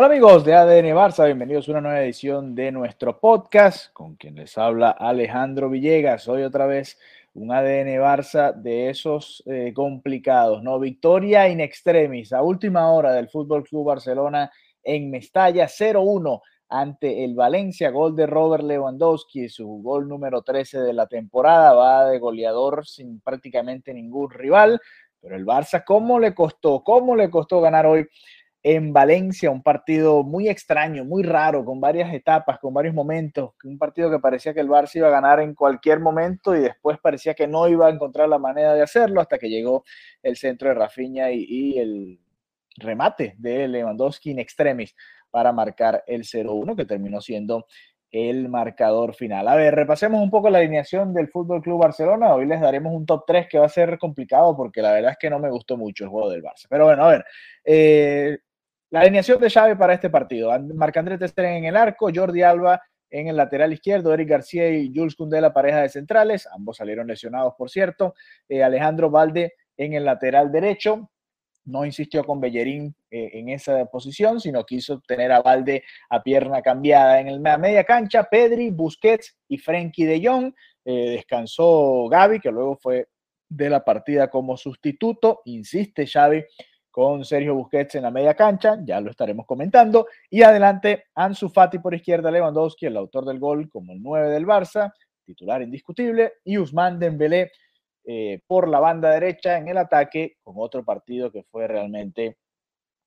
Hola amigos de ADN Barça, bienvenidos a una nueva edición de nuestro podcast con quien les habla Alejandro Villegas. Hoy otra vez un ADN Barça de esos eh, complicados, ¿no? Victoria in extremis a última hora del Fútbol Club Barcelona en Mestalla 0-1 ante el Valencia, gol de Robert Lewandowski, su gol número 13 de la temporada, va de goleador sin prácticamente ningún rival, pero el Barça, ¿cómo le costó? ¿Cómo le costó ganar hoy? En Valencia, un partido muy extraño, muy raro, con varias etapas, con varios momentos, un partido que parecía que el Barça iba a ganar en cualquier momento y después parecía que no iba a encontrar la manera de hacerlo hasta que llegó el centro de Rafinha y, el remate de Lewandowski in extremis para marcar el 0-1 que terminó siendo el marcador final. A ver, repasemos un poco la alineación del Fútbol Club Barcelona. Hoy les daremos un top 3 que va a ser complicado porque la verdad es que no me gustó mucho el juego del Barça. Pero bueno, a ver, eh, la alineación de Xavi para este partido. Marc-André Testeren en el arco, Jordi Alba en el lateral izquierdo, Eric García y Jules Koundé la pareja de centrales. Ambos salieron lesionados, por cierto. Eh, Alejandro Valde en el lateral derecho. No insistió con Bellerín eh, en esa posición, sino quiso tener a Valde a pierna cambiada en el, media cancha. Pedri, Busquets y Frenkie de Jong. Eh, descansó Gaby, que luego fue de la partida como sustituto. Insiste Xavi con Sergio Busquets en la media cancha, ya lo estaremos comentando. Y adelante, Ansu Fati por izquierda, Lewandowski, el autor del gol como el 9 del Barça, titular indiscutible, y Usman Dembélé eh, por la banda derecha en el ataque, con otro partido que fue realmente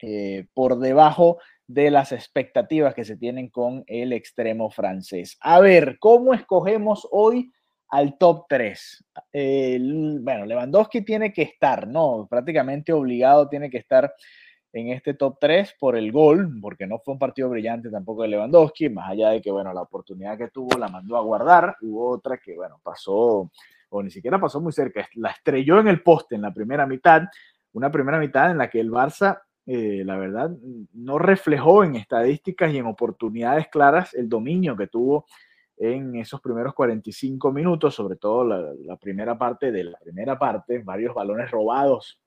eh, por debajo de las expectativas que se tienen con el extremo francés. A ver, ¿cómo escogemos hoy al top 3. bueno, Lewandowski tiene que estar, ¿no? Prácticamente obligado tiene que estar en este top 3 por el gol, porque no fue un partido brillante tampoco de Lewandowski, más allá de que, bueno, la oportunidad que tuvo la mandó a guardar, hubo otra que, bueno, pasó, o ni siquiera pasó muy cerca, la estrelló en el poste en la primera mitad, una primera mitad en la que el Barça, eh, la verdad, no reflejó en estadísticas y en oportunidades claras el dominio que tuvo en esos primeros 45 minutos, sobre todo la, primera parte de la primera parte, varios balones robados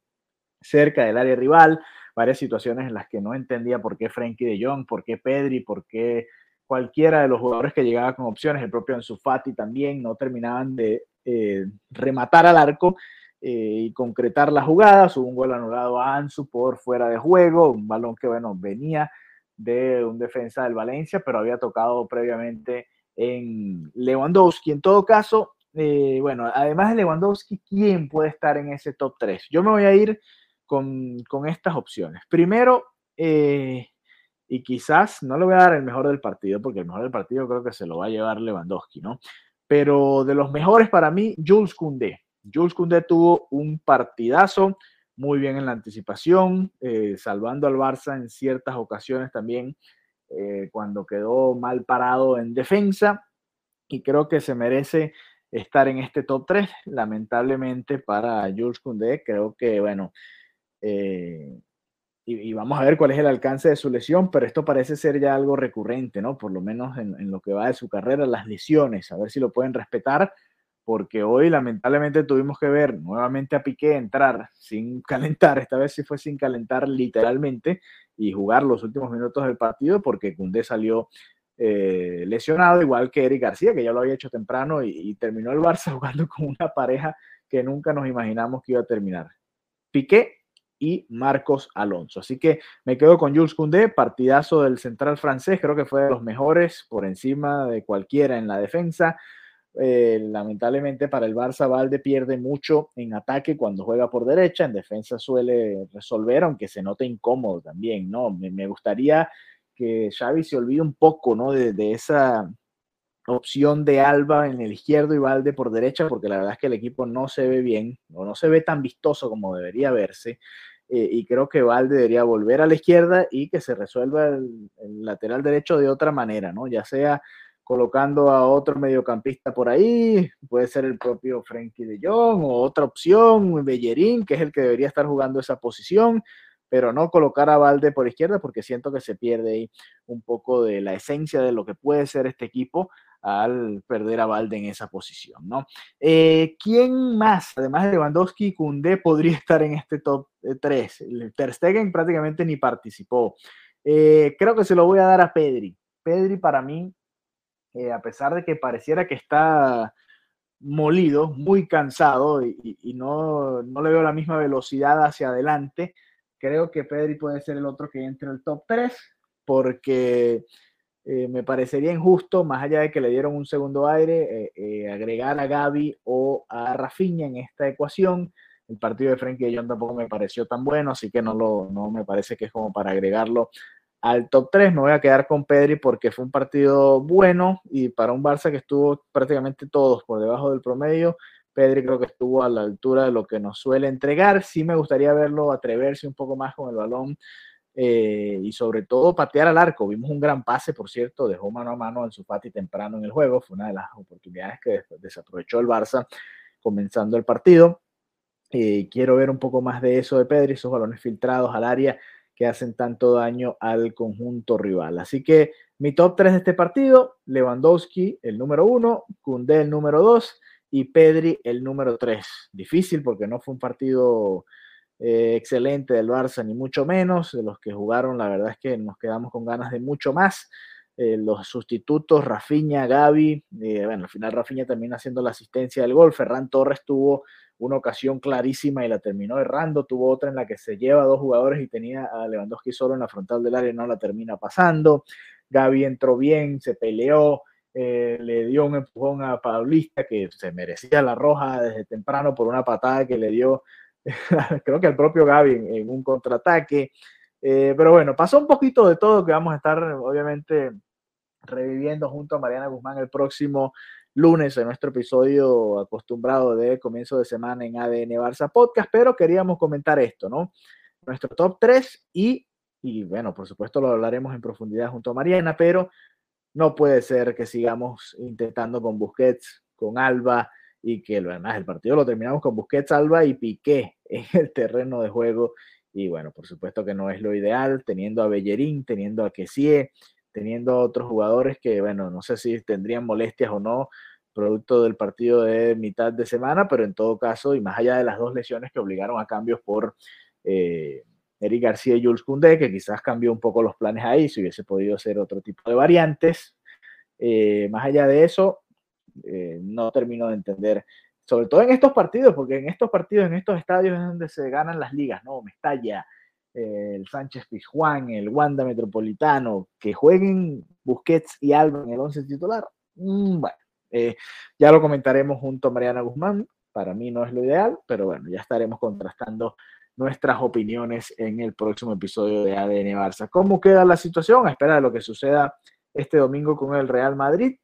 cerca del área rival, varias situaciones en las que no entendía por qué Frenkie de Jong, por qué Pedri, por qué cualquiera de los jugadores que llegaba con opciones, el propio Ansu Fati también, no terminaban de eh, rematar al arco eh, y concretar la jugada. Hubo un gol anulado a Ansu por fuera de juego, un balón que, bueno, venía de un defensa del Valencia, pero había tocado previamente en Lewandowski. En todo caso, eh, bueno, además de Lewandowski, ¿quién puede estar en ese top 3? Yo me voy a ir con, con estas opciones. Primero, eh, y quizás no le voy a dar el mejor del partido, porque el mejor del partido creo que se lo va a llevar Lewandowski, ¿no? Pero de los mejores para mí, Jules Koundé. Jules Koundé tuvo un partidazo, muy bien en la anticipación, eh, salvando al Barça en ciertas ocasiones también eh, cuando quedó mal parado en defensa y creo que se merece estar en este top 3. Lamentablemente para Jules Koundé, creo que, bueno, eh, y, vamos a ver cuál es el alcance de su lesión, pero esto parece ser ya algo recurrente, ¿no? Por lo menos en, en lo que va de su carrera, las lesiones, a ver si lo pueden respetar porque hoy lamentablemente tuvimos que ver nuevamente a Piqué entrar sin calentar, esta vez sí fue sin calentar literalmente y jugar los últimos minutos del partido porque Cundé salió eh, lesionado, igual que Eric García, que ya lo había hecho temprano y, terminó el Barça jugando con una pareja que nunca nos imaginamos que iba a terminar. Piqué y Marcos Alonso. Así que me quedo con Jules Koundé, partidazo del central francés, creo que fue de los mejores por encima de cualquiera en la defensa. Eh, lamentablemente para el Barça Valde pierde mucho en ataque cuando juega por derecha, en defensa suele resolver, aunque se note incómodo también, ¿no? Me, gustaría que Xavi se olvide un poco, ¿no? De, esa, opción de Alba en el izquierdo y Valde por derecha, porque la verdad es que el equipo no se ve bien o no se ve tan vistoso como debería verse. Eh, y creo que Valde debería volver a la izquierda y que se resuelva el, lateral derecho de otra manera, ¿no? Ya sea colocando a otro mediocampista por ahí, puede ser el propio Frenkie de Jong o otra opción, Bellerín, que es el que debería estar jugando esa posición, pero no colocar a Valde por izquierda porque siento que se pierde ahí un poco de la esencia de lo que puede ser este equipo al perder a Valde en esa posición, ¿no? Eh, ¿Quién más, además de Lewandowski y Koundé, podría estar en este top 3? Eh, Ter Stegen prácticamente ni participó. Eh, creo que se lo voy a dar a Pedri. Pedri para mí, a pesar de que pareciera que está molido, muy cansado y, no, no, le veo la misma velocidad hacia adelante, creo que Pedri puede ser el otro que entre el top 3 porque eh, me parecería injusto, más allá de que le dieron un segundo aire, eh, eh, agregar a Gaby o a Rafinha en esta ecuación. El partido de Frenkie de Jong tampoco me pareció tan bueno, así que no, lo, no me parece que es como para agregarlo al top 3. Me voy a quedar con Pedri porque fue un partido bueno y para un Barça que estuvo prácticamente todos por debajo del promedio, Pedri creo que estuvo a la altura de lo que nos suele entregar. Sí me gustaría verlo atreverse un poco más con el balón eh, y sobre todo patear al arco. Vimos un gran pase, por cierto, dejó mano a mano en su Fati temprano en el juego. Fue una de las oportunidades que desaprovechó el Barça comenzando el partido. Eh, quiero ver un poco más de eso de Pedri, esos balones filtrados al área que hacen tanto daño al conjunto rival. Así que mi top 3 de este partido, Lewandowski el número 1, Koundé el número 2 y Pedri el número 3. Difícil porque no fue un partido eh, excelente del Barça, ni mucho menos. De los que jugaron, la verdad es que nos quedamos con ganas de mucho más. Eh, los sustitutos, Rafinha, Gaby, eh, bueno, al final Rafinha también haciendo la asistencia del gol. Ferran Torres tuvo una ocasión clarísima y la terminó errando. Tuvo otra en la que se lleva a dos jugadores y tenía a Lewandowski solo en la frontal del área y no la termina pasando. Gaby entró bien, se peleó. le dio un empujón a Paulista que se merecía la roja desde temprano por una patada que le dio creo que el propio Gaby en, un contraataque. Eh, pero bueno, pasó un poquito de todo que vamos a estar obviamente reviviendo junto a Mariana Guzmán el próximo lunes en nuestro episodio acostumbrado de comienzo de semana en ADN Barça Podcast, pero queríamos comentar esto, ¿no? Nuestro top 3 y, y bueno, por supuesto lo hablaremos en profundidad junto a Mariana, pero no puede ser que sigamos intentando con Busquets, con Alba, y que además el partido lo terminamos con Busquets, Alba y Piqué en el terreno de juego. Y bueno, por supuesto que no es lo ideal, teniendo a Bellerín, teniendo a Kessie, teniendo otros jugadores que, bueno, no sé si tendrían molestias o no, producto del partido de mitad de semana, pero en todo caso, y más allá de las dos lesiones que obligaron a cambios por eh, Eric García y Jules Koundé, que quizás cambió un poco los planes ahí, si hubiese podido ser otro tipo de variantes. Eh, más allá de eso, eh, no termino de entender, sobre todo en estos partidos, porque en estos partidos, en estos estadios es donde se ganan las ligas, ¿no? Mestalla, el Sánchez Pizjuán, el Wanda Metropolitano, que jueguen Busquets y Alba en el 11 titular, mm, bueno, eh, ya lo comentaremos junto a Mariana Guzmán, para mí no es lo ideal, pero bueno, ya estaremos contrastando nuestras opiniones en el próximo episodio de ADN Barça. ¿Cómo queda la situación? A espera de lo que suceda este domingo con el Real Madrid.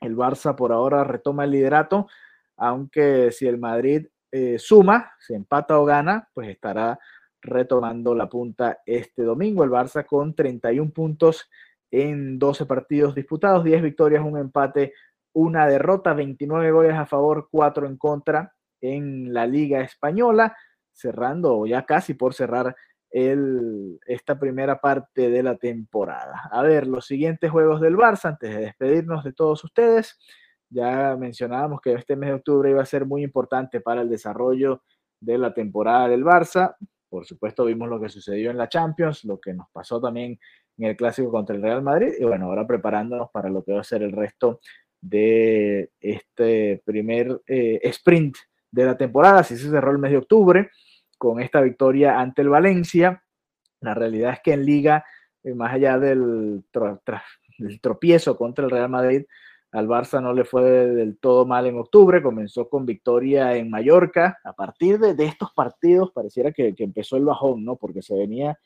El Barça por ahora retoma el liderato, aunque si el Madrid eh, suma, se empata o gana, pues estará retomando la punta este domingo. El Barça con 31 puntos en 12 partidos disputados, 10 victorias, un empate, una derrota, 29 goles a favor, 4 en contra en la Liga Española, cerrando ya casi por cerrar esta primera parte de la temporada. A ver, los siguientes juegos del Barça, antes de despedirnos de todos ustedes, ya mencionábamos que este mes de octubre iba a ser muy importante para el desarrollo de la temporada del Barça. Por supuesto, vimos lo que sucedió en la Champions, lo que nos pasó también en el clásico contra el Real Madrid y bueno, ahora preparándonos para lo que va a ser el resto de este primer eh, sprint de la temporada. Si se cerró el mes de octubre, con esta victoria ante el Valencia. La realidad es que en liga, eh, más allá del, tropiezo contra el Real Madrid, al Barça no le fue del todo mal en octubre, comenzó con victoria en Mallorca. A partir de, estos partidos pareciera que, empezó el bajón, ¿no? Porque se venía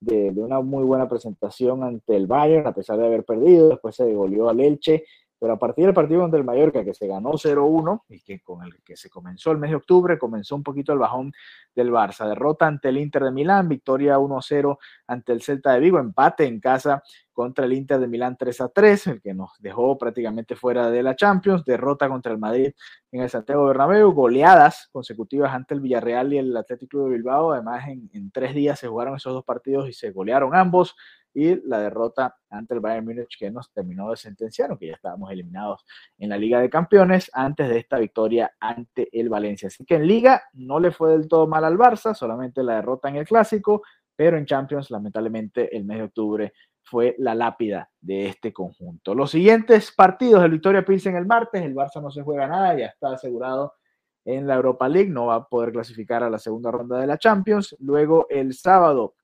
de, una muy buena presentación ante el Bayern, a pesar de haber perdido, después se devolvió al Elche pero a partir del partido contra el Mallorca, que se ganó 0-1 y que con el que se comenzó el mes de octubre, comenzó un poquito el bajón del Barça. Derrota ante el Inter de Milán, victoria 1-0 ante el Celta de Vigo, empate en casa contra el Inter de Milán 3-3, el que nos dejó prácticamente fuera de la Champions, derrota contra el Madrid en el Santiago Bernabéu, goleadas consecutivas ante el Villarreal y el Atlético de Bilbao, además en, en tres días se jugaron esos dos partidos y se golearon ambos, y la derrota ante el Bayern Múnich que nos terminó de sentenciar, aunque ya estábamos eliminados en la Liga de Campeones antes de esta victoria ante el Valencia. Así que en Liga no le fue del todo mal al Barça, solamente la derrota en el Clásico, pero en Champions lamentablemente el mes de octubre fue la lápida de este conjunto. Los siguientes partidos del Victoria Pilsen el martes, el Barça no se juega nada, ya está asegurado en la Europa League, no va a poder clasificar a la segunda ronda de la Champions. Luego el sábado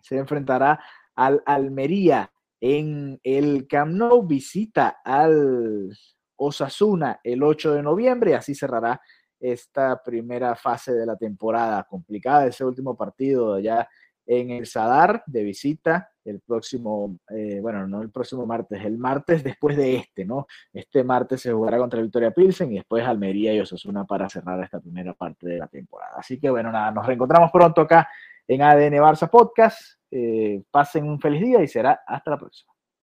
se enfrentará al Almería en el Camp Nou, visita al Osasuna el 8 de noviembre y así cerrará esta primera fase de la temporada. Complicada ese último partido ya en el Sadar de visita el próximo, eh, bueno, no el próximo martes, el martes después de este, ¿no? Este martes se jugará contra Victoria Pilsen y después Almería y Osasuna para cerrar esta primera parte de la temporada. Así que bueno, nada, nos reencontramos pronto acá en ADN Barça Podcast. Eh, pasen un feliz día y será hasta la próxima.